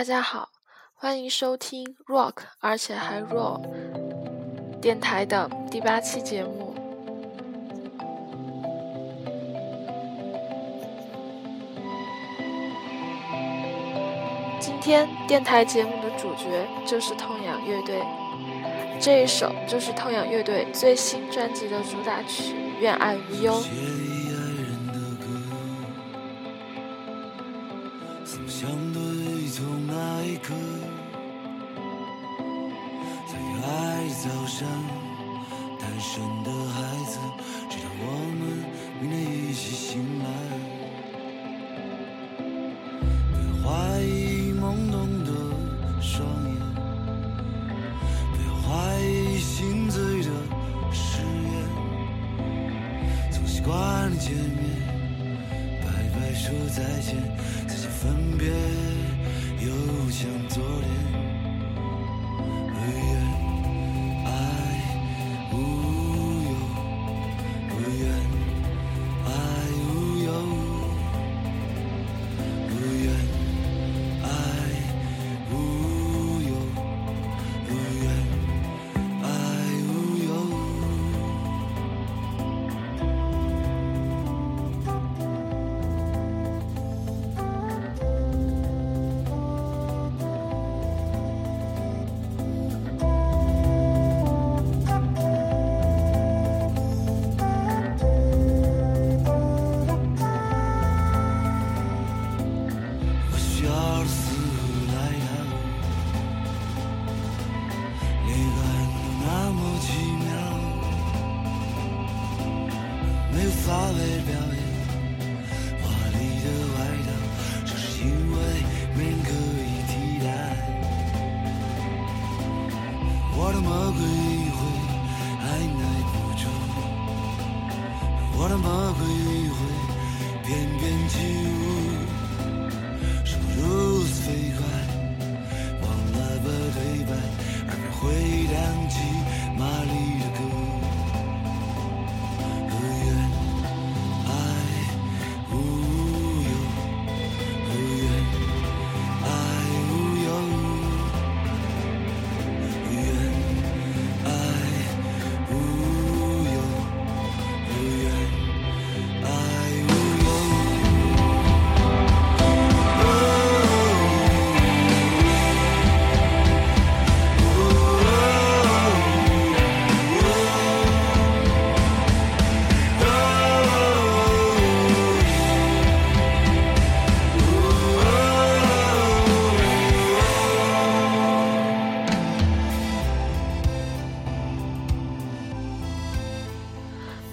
大家好，欢迎收听 Rock，而且还 Roll 电台的第八期节目。今天电台节目的主角就是痛仰乐队，这一首就是痛仰乐队最新专辑的主打曲《愿爱无忧》。一起醒来，别怀疑懵懂的双眼，别怀疑心醉的誓言。总习惯的见面，拜拜说再见，再见分别，又像昨天。solid building.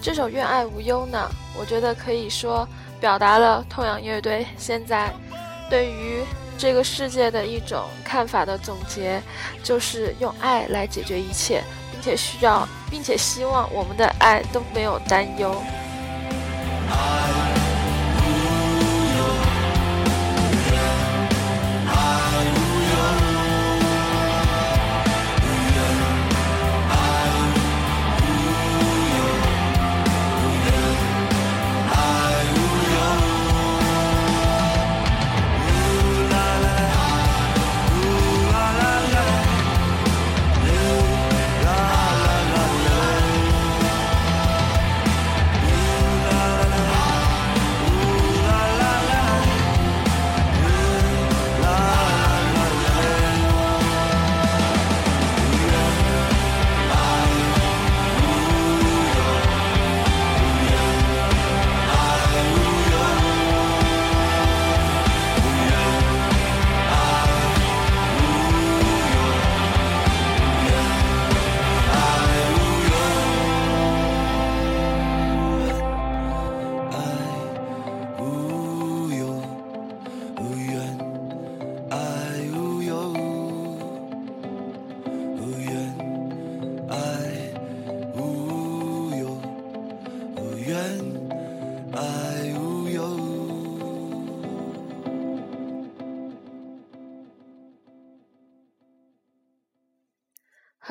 这首《愿爱无忧》呢，我觉得可以说表达了痛仰乐队现在对于这个世界的一种看法的总结，就是用爱来解决一切，并且需要，并且希望我们的爱都没有担忧。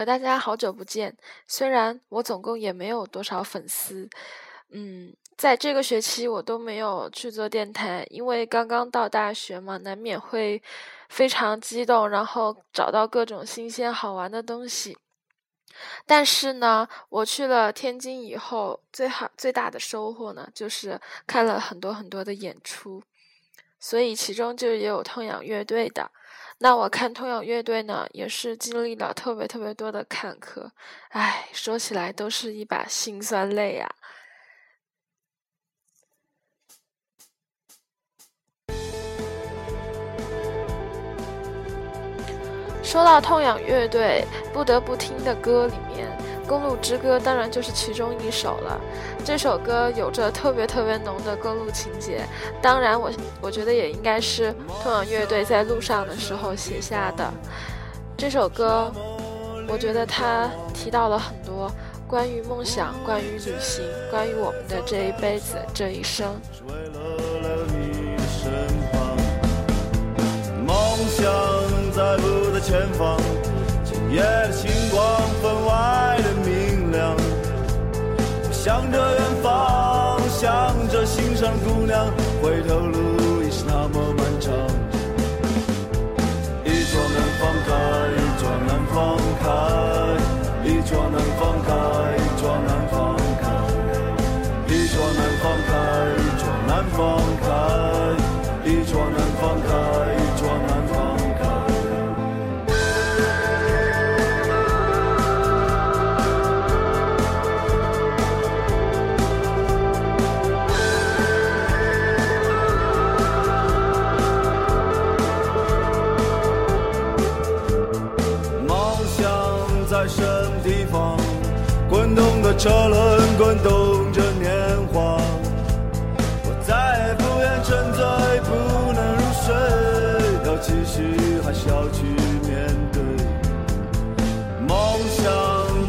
大家好久不见。虽然我总共也没有多少粉丝，嗯，在这个学期我都没有去做电台，因为刚刚到大学嘛，难免会非常激动，然后找到各种新鲜好玩的东西。但是呢，我去了天津以后，最好最大的收获呢，就是看了很多很多的演出，所以其中就也有痛仰乐队的。那我看痛仰乐队呢，也是经历了特别特别多的坎坷，唉，说起来都是一把辛酸泪啊。说到痛仰乐队，不得不听的歌里面，《公路之歌》当然就是其中一首了。这首歌有着特别特别浓的公路情节，当然我我觉得也应该是痛仰乐队在路上的时候写下的。这首歌，我觉得它提到了很多关于梦想、关于旅行、关于我们的这一辈子、这一生。梦想在不在前方？今夜的星光分外。向着远方，向着心上姑娘，回头路已是那么漫长。一桌难放开，一桌难放开，一桌难放开，一桌难放开，一桌难放开，一桌难放开，一桌难放开，车轮滚动着年华，我再也不愿沉醉，不能入睡，要继续还是要去面对？梦想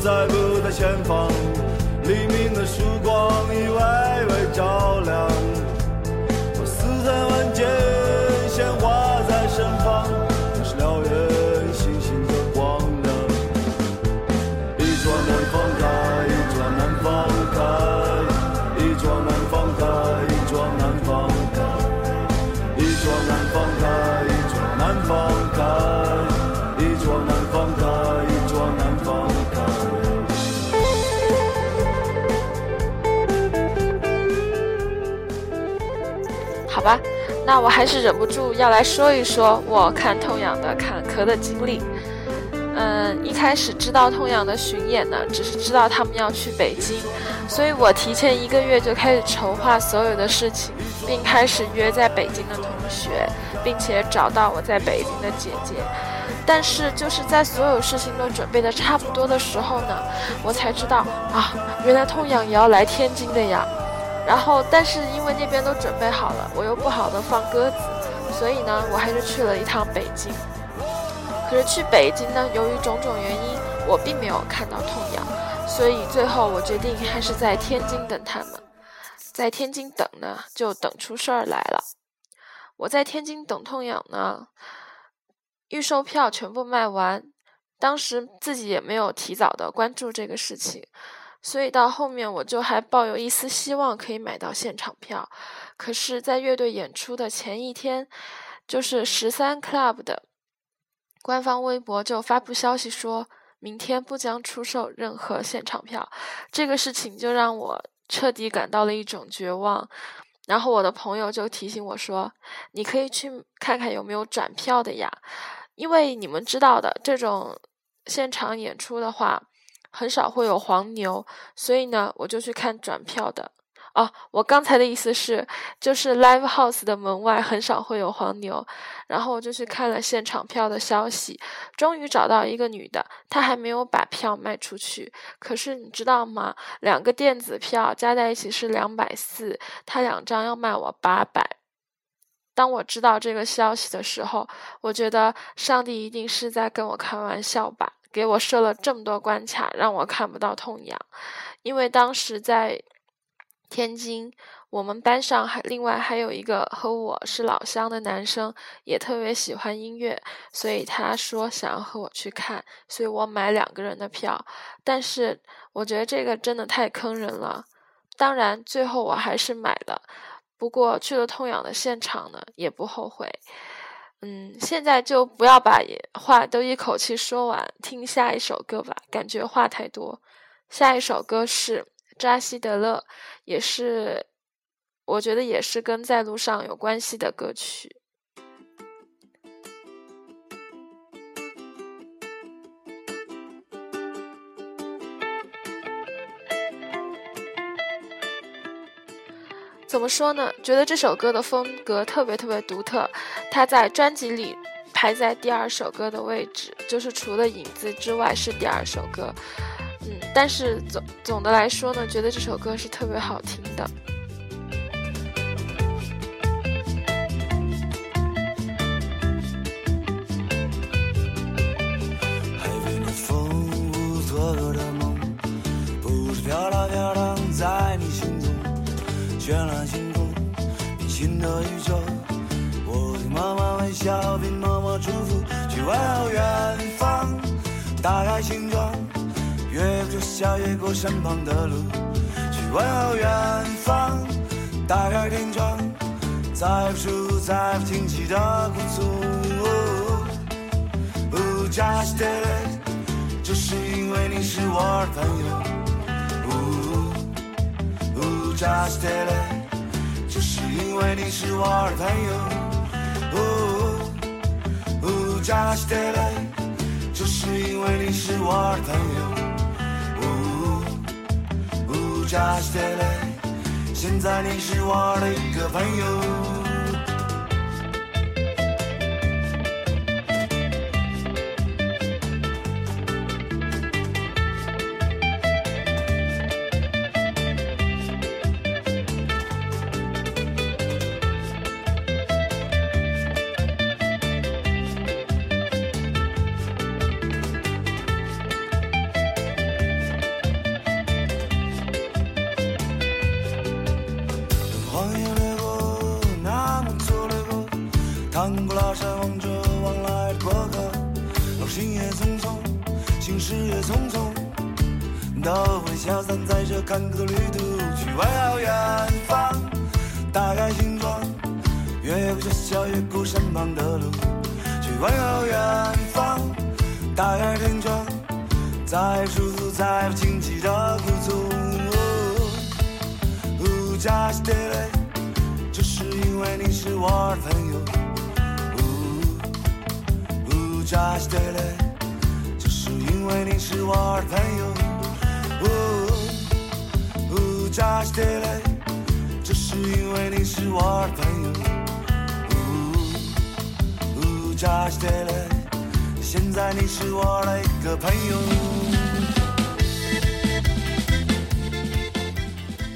在不在前方？好吧，那我还是忍不住要来说一说我看痛仰的坎坷的经历。嗯，一开始知道痛仰的巡演呢，只是知道他们要去北京，所以我提前一个月就开始筹划所有的事情，并开始约在北京的同学，并且找到我在北京的姐姐。但是就是在所有事情都准备的差不多的时候呢，我才知道啊，原来痛仰也要来天津的呀。然后，但是因为那边都准备好了，我又不好的放鸽子，所以呢，我还是去了一趟北京。可是去北京呢，由于种种原因，我并没有看到痛痒，所以最后我决定还是在天津等他们。在天津等呢，就等出事儿来了。我在天津等痛痒呢，预售票全部卖完，当时自己也没有提早的关注这个事情，所以到后面我就还抱有一丝希望可以买到现场票。可是，在乐队演出的前一天，就是十三 club 的。官方微博就发布消息说，明天不将出售任何现场票，这个事情就让我彻底感到了一种绝望。然后我的朋友就提醒我说：“你可以去看看有没有转票的呀，因为你们知道的，这种现场演出的话，很少会有黄牛，所以呢，我就去看转票的。”哦，我刚才的意思是，就是 live house 的门外很少会有黄牛，然后我就去看了现场票的消息，终于找到一个女的，她还没有把票卖出去。可是你知道吗？两个电子票加在一起是两百四，她两张要卖我八百。当我知道这个消息的时候，我觉得上帝一定是在跟我开玩笑吧，给我设了这么多关卡，让我看不到痛痒，因为当时在。天津，我们班上还另外还有一个和我是老乡的男生，也特别喜欢音乐，所以他说想要和我去看，所以我买两个人的票。但是我觉得这个真的太坑人了。当然最后我还是买了，不过去了痛痒的现场呢，也不后悔。嗯，现在就不要把话都一口气说完，听下一首歌吧，感觉话太多。下一首歌是扎西德勒，也是我觉得也是跟在路上有关系的歌曲。怎么说呢？觉得这首歌的风格特别特别独特，它在专辑里排在第二首歌的位置，就是除了影子之外是第二首歌。嗯，但是总总的来说呢，觉得这首歌是特别好听的。的宇宙。我对妈妈微笑，并默默祝福，去问候远方。打开心窗，越过小小越过身旁的路，去问候远方。打开天窗，再不数再不惊奇的鼓足。Just it，就是因为你是我的朋友。Just it，就是因为你是我的朋友。Just it，就是因为你是我的朋友。Just it，现在你是我的一个朋友。都会消散在这坎坷的旅途，去问候远方。打开心窗，越过小小越过身旁的路，去问候远方。打开天窗，再舒服再不经济的鼓足。加西德勒，就是因为你是我的朋友。加西德勒，就是因为你是我的朋友。扎西德勒，这是因为你是我的朋友。扎西德勒，现在你是我的一个朋友。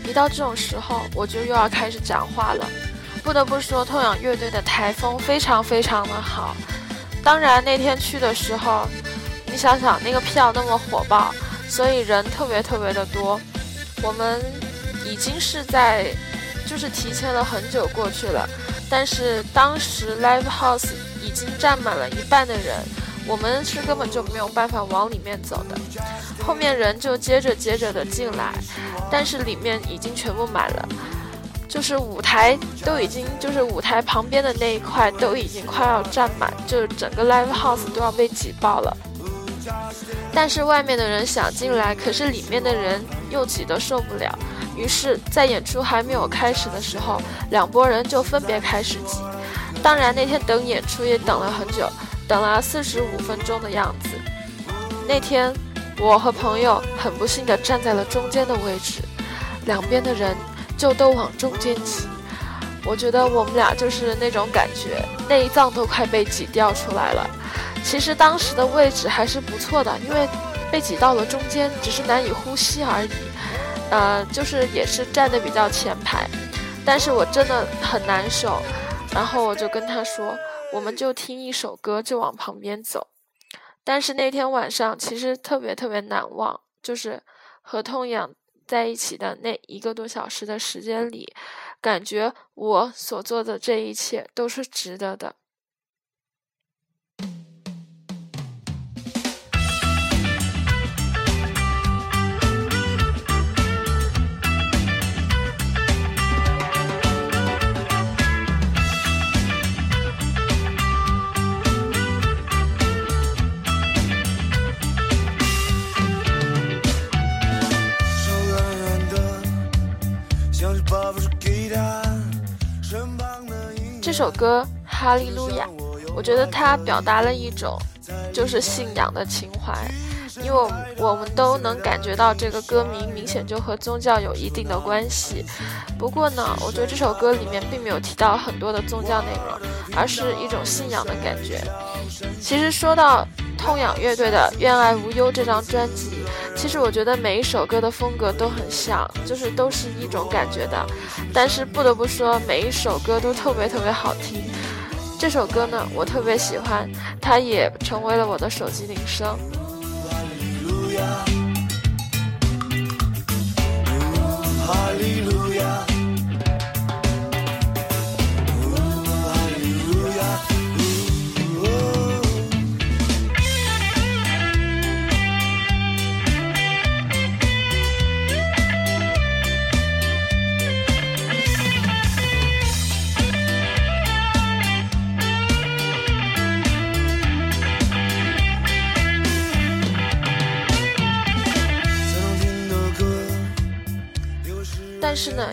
一到这种时候，我就又要开始讲话了。不得不说，痛仰乐队的台风非常非常的好。当然那天去的时候，你想想那个票那么火爆，所以人特别特别的多。我们。已经是在，就是提前了很久过去了，但是当时 live house 已经站满了一半的人，我们是根本就没有办法往里面走的，后面人就接着接着的进来，但是里面已经全部满了，就是舞台都已经就是舞台旁边的那一块都已经快要站满，就是整个 live house 都要被挤爆了，但是外面的人想进来，可是里面的人又挤得受不了。于是，在演出还没有开始的时候，两拨人就分别开始挤。当然，那天等演出也等了很久，等了四十五分钟的样子。那天，我和朋友很不幸地站在了中间的位置，两边的人就都往中间挤。我觉得我们俩就是那种感觉，内脏都快被挤掉出来了。其实当时的位置还是不错的，因为被挤到了中间，只是难以呼吸而已。呃，就是也是站的比较前排，但是我真的很难受，然后我就跟他说，我们就听一首歌就往旁边走。但是那天晚上其实特别特别难忘，就是和痛痒在一起的那一个多小时的时间里，感觉我所做的这一切都是值得的。这首歌《哈利路亚》，我觉得它表达了一种就是信仰的情怀。因为我们都能感觉到这个歌名明显就和宗教有一定的关系。不过呢，我觉得这首歌里面并没有提到很多的宗教内容，而是一种信仰的感觉。其实说到痛仰乐队的《愿爱无忧》这张专辑，其实我觉得每一首歌的风格都很像，就是都是一种感觉的。但是不得不说，每一首歌都特别特别好听。这首歌呢，我特别喜欢，它也成为了我的手机铃声。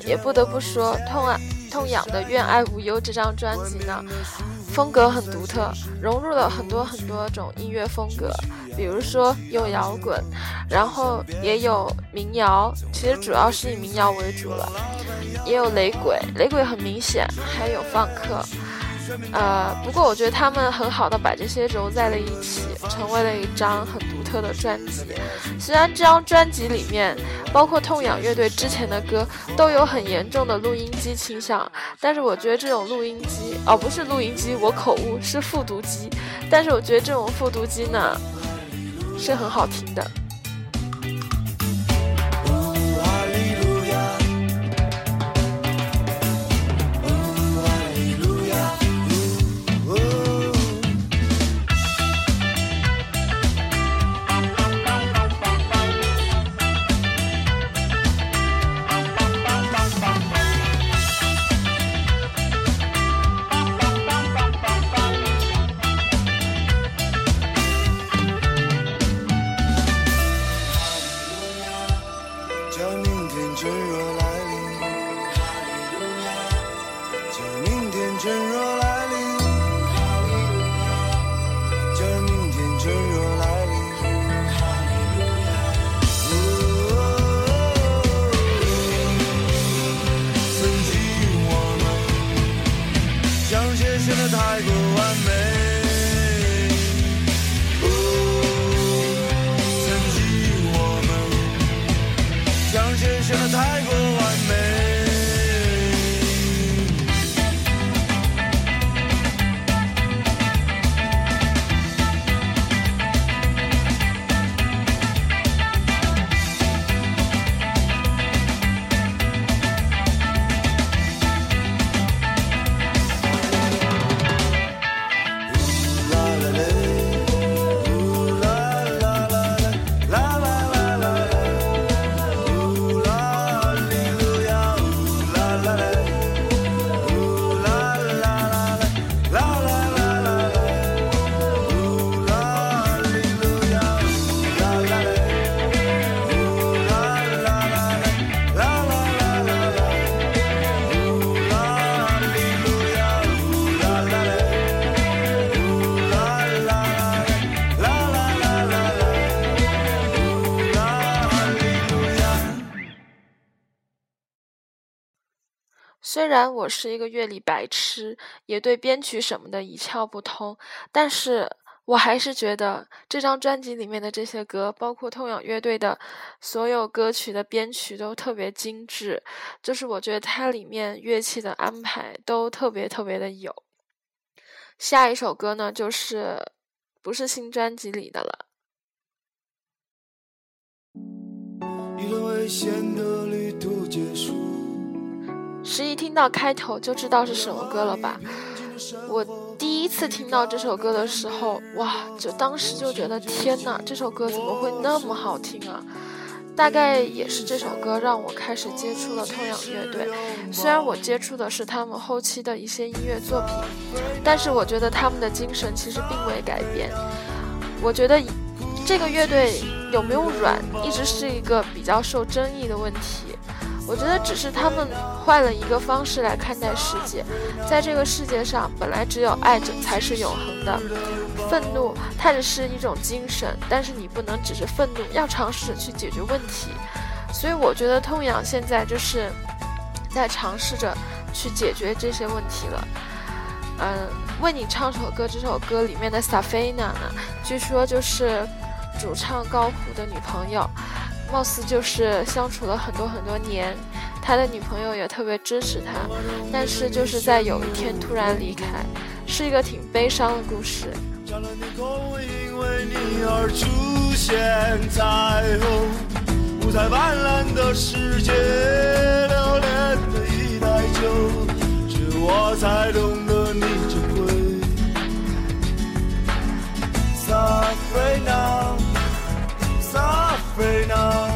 也不得不说，痛爱痛痒的《愿爱无忧》这张专辑呢，风格很独特，融入了很多很多种音乐风格，比如说有摇滚，然后也有民谣，其实主要是以民谣为主了，也有雷鬼，雷鬼很明显，还有放克。呃，不过我觉得他们很好的把这些揉在了一起，成为了一张很独特的专辑。虽然这张专辑里面，包括痛仰乐队之前的歌都有很严重的录音机倾向，但是我觉得这种录音机，哦，不是录音机，我口误，是复读机。但是我觉得这种复读机呢，是很好听的。然我是一个乐理白痴，也对编曲什么的一窍不通，但是我还是觉得这张专辑里面的这些歌，包括痛仰乐队的所有歌曲的编曲都特别精致，就是我觉得它里面乐器的安排都特别特别的有。下一首歌呢，就是不是新专辑里的了。一段危险的旅途结束。十一听到开头就知道是什么歌了吧？我第一次听到这首歌的时候，哇，就当时就觉得天哪，这首歌怎么会那么好听啊？大概也是这首歌让我开始接触了痛仰乐队。虽然我接触的是他们后期的一些音乐作品，但是我觉得他们的精神其实并未改变。我觉得这个乐队有没有软，一直是一个比较受争议的问题。我觉得只是他们换了一个方式来看待世界。在这个世界上，本来只有爱着才是永恒的。愤怒它只是一种精神，但是你不能只是愤怒，要尝试着去解决问题。所以我觉得痛痒现在就是在尝试着去解决这些问题了。嗯，为你唱首歌，这首歌里面的 Safina 呢，据说就是主唱高虎的女朋友。貌似就是相处了很多很多年，他的女朋友也特别支持他，但是就是在有一天突然离开，是一个挺悲伤的故事。五彩斑斓的世界，留恋的一袋酒，只有我才懂得你珍贵。Sabrina。菲娜，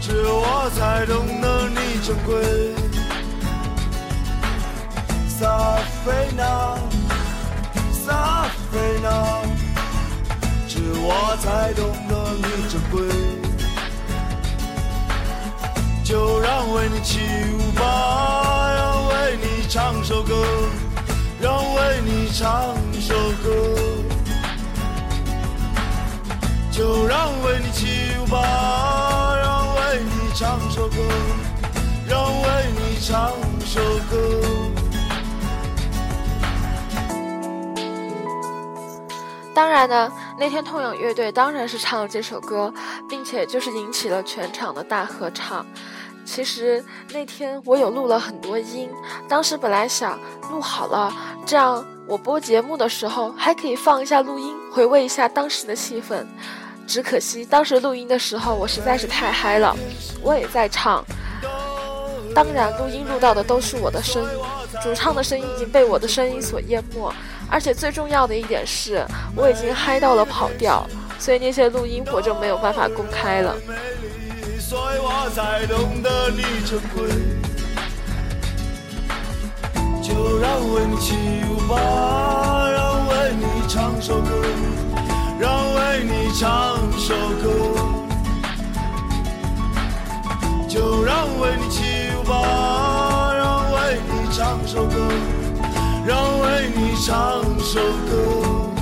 只有我才懂得你珍贵。萨菲娜，萨菲娜，只有我才懂得你珍贵。就让为你起舞吧，让为你唱首歌，让为你唱首歌。就让为你起舞吧，让为你唱首歌，让为你唱首歌。当然呢，那天痛仰乐队当然是唱了这首歌，并且就是引起了全场的大合唱。其实那天我有录了很多音，当时本来想录好了，这样我播节目的时候还可以放一下录音，回味一下当时的气氛。只可惜当时录音的时候，我实在是太嗨了，我也在唱。当然，录音录到的都是我的声音，主唱的声音已经被我的声音所淹没。而且最重要的一点是，我已经嗨到了跑调，所以那些录音我就没有办法公开了。就让为你起舞吧，让为你唱首歌。让为你唱首歌，就让为你起舞吧。让为你唱首歌，让为你唱首歌。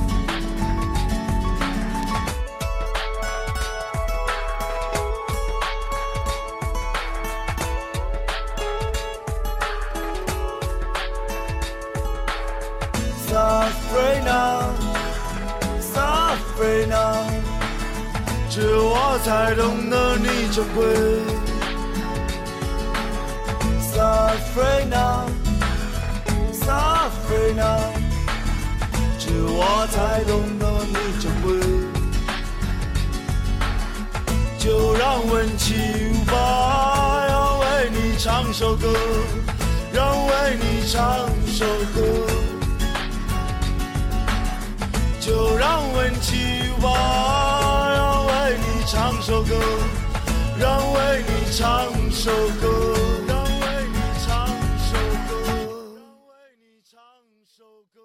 才懂得你珍贵 Safrina，Safrina，只有我才懂得你珍贵。就让温起舞吧，让为你唱首歌，让为你唱首歌。就让温起舞吧。唱首歌，让为你唱首歌，让为你唱首歌，让为你唱首歌。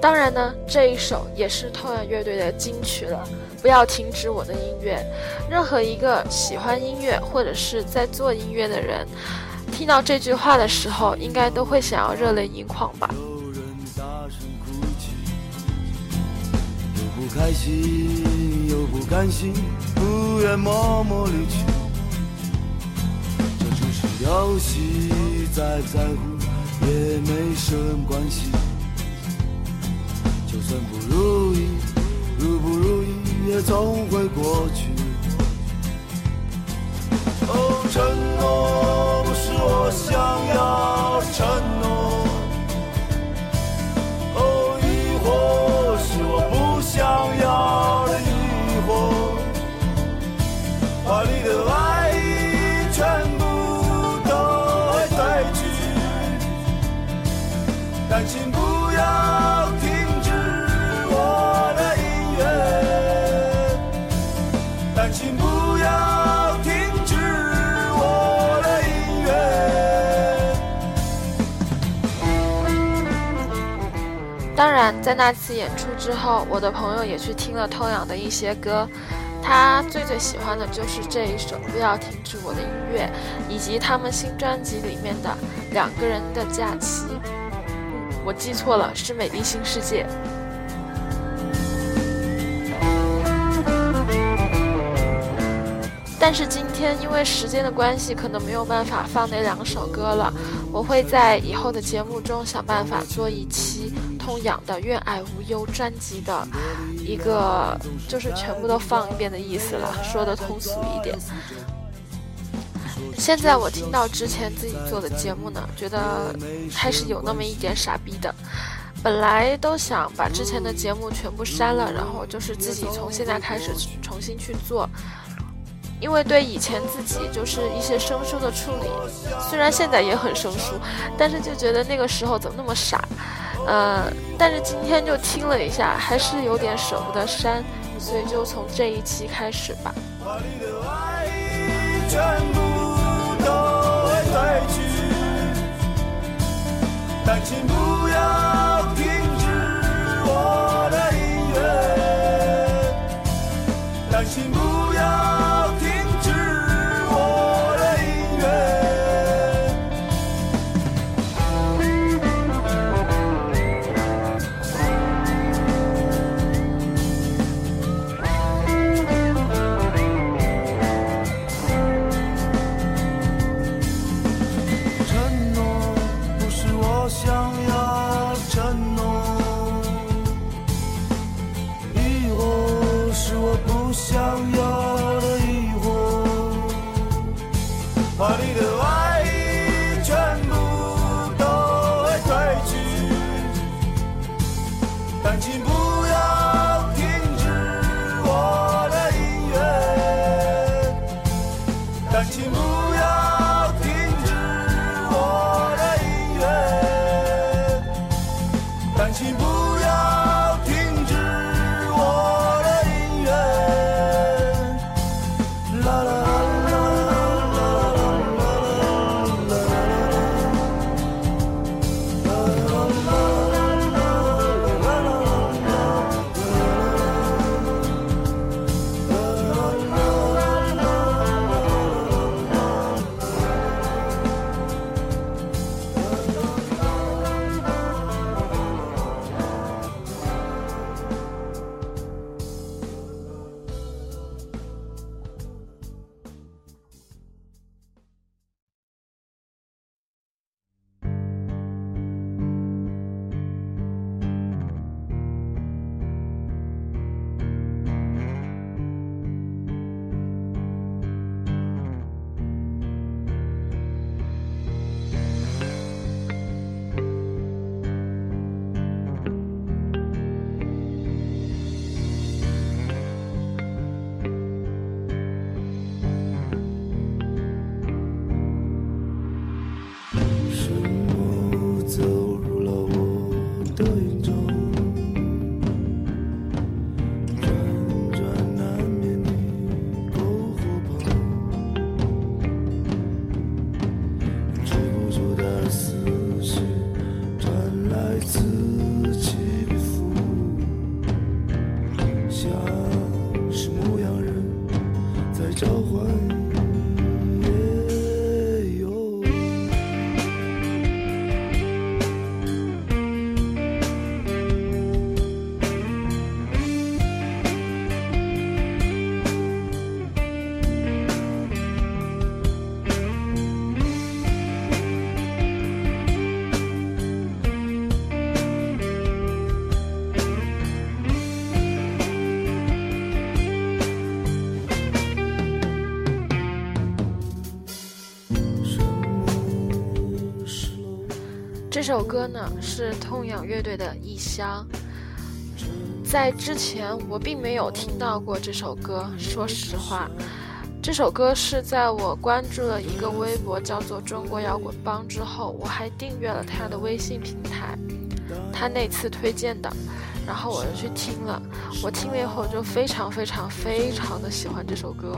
当然呢，这一首也是痛仰乐队的金曲了。不要停止我的音乐，任何一个喜欢音乐或者是在做音乐的人。听到这句话的时候，应该都会想要热泪盈眶吧。有人大声哭泣，又不开心，又不甘心，不愿默默离去。这就是游戏，在在乎也没什么关系。就算不如意，如不如意也总会过去。哦，承诺。我想要承诺，哦，疑惑是我不想要的疑惑，把你的爱全部都会褪去，但请不当然，在那次演出之后，我的朋友也去听了痛仰的一些歌，他最最喜欢的就是这一首《不要停止我的音乐》，以及他们新专辑里面的《两个人的假期》。我记错了，是《美丽新世界》。但是今天因为时间的关系，可能没有办法放那两首歌了。我会在以后的节目中想办法做一期痛仰的《愿爱无忧》专辑的一个，就是全部都放一遍的意思了，说的通俗一点。现在我听到之前自己做的节目呢，觉得还是有那么一点傻逼的。本来都想把之前的节目全部删了，然后就是自己从现在开始重新去做。因为对以前自己就是一些生疏的处理，虽然现在也很生疏，但是就觉得那个时候怎么那么傻，呃，但是今天就听了一下，还是有点舍不得删，所以就从这一期开始吧。请不要这首歌呢是痛仰乐队的《异乡》。在之前我并没有听到过这首歌，说实话，这首歌是在我关注了一个微博叫做“中国摇滚帮”之后，我还订阅了他的微信平台，他那次推荐的，然后我就去听了，我听了以后就非常非常非常的喜欢这首歌。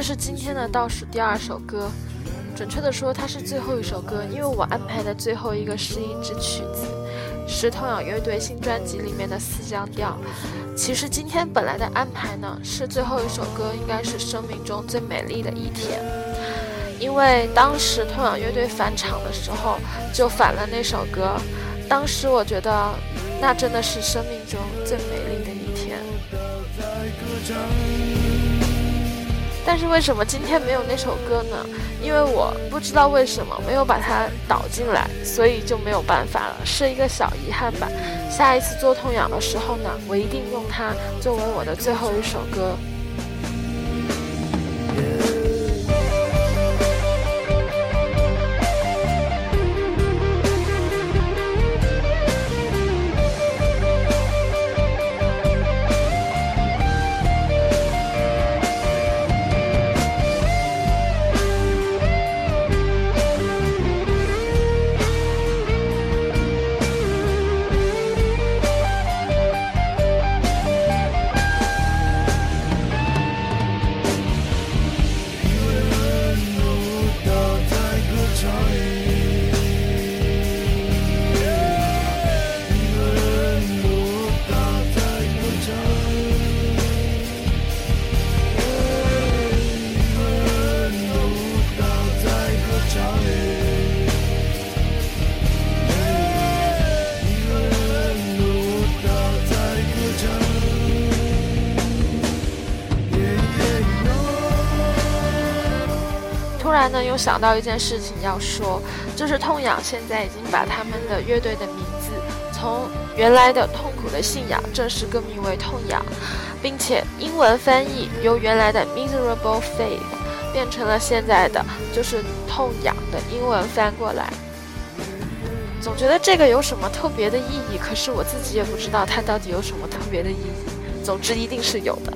这是今天的倒数第二首歌，准确的说，它是最后一首歌，因为我安排的最后一个是一支曲子，是痛仰乐队新专辑里面的四降调。其实今天本来的安排呢，是最后一首歌应该是生命中最美丽的一天，因为当时痛仰乐队返场的时候就返了那首歌，当时我觉得那真的是生命中最美丽的一天。但是为什么今天没有那首歌呢？因为我不知道为什么没有把它导进来，所以就没有办法了，是一个小遗憾吧。下一次做痛痒的时候呢，我一定用它作为我的最后一首歌。然呢，又想到一件事情要说，就是痛痒现在已经把他们的乐队的名字从原来的痛苦的信仰正式更名为痛痒，并且英文翻译由原来的 miserable faith 变成了现在的就是痛痒的英文翻过来。总觉得这个有什么特别的意义，可是我自己也不知道它到底有什么特别的意义。总之一定是有的。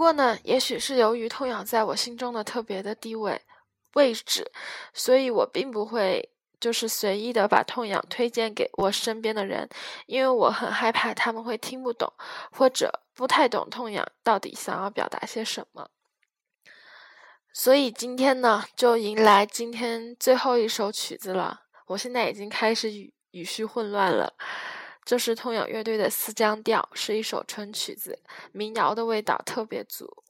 不过呢，也许是由于痛痒在我心中的特别的地位位置，所以我并不会就是随意的把痛痒推荐给我身边的人，因为我很害怕他们会听不懂，或者不太懂痛痒到底想要表达些什么。所以今天呢，就迎来今天最后一首曲子了。我现在已经开始语语序混乱了。这是痛仰乐队的思江调，是一首纯曲子，民谣的味道特别足。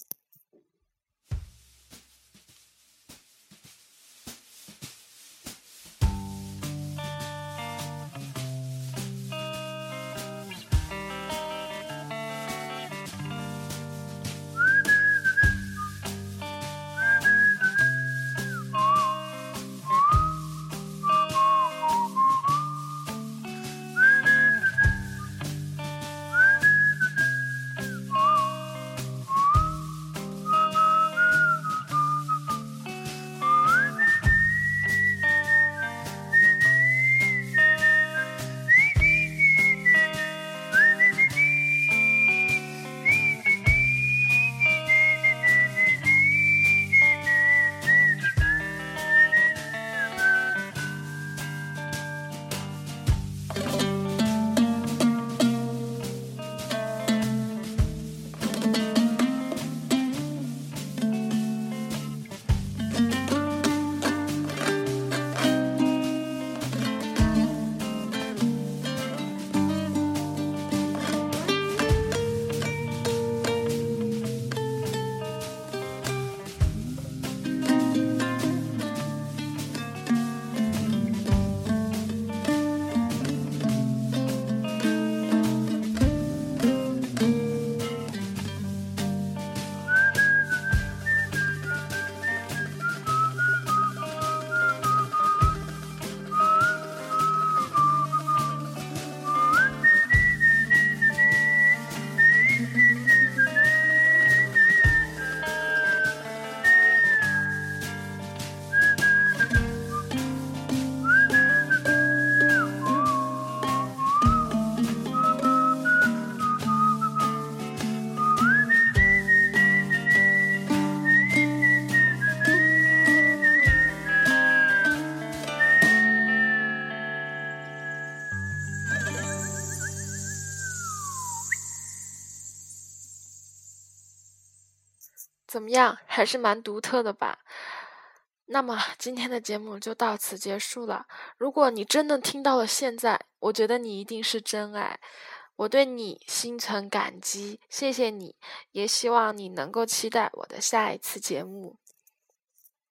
样，还是蛮独特的吧？那么今天的节目就到此结束了。如果你真的听到了现在，我觉得你一定是真爱，我对你心存感激，谢谢你，也希望你能够期待我的下一次节目。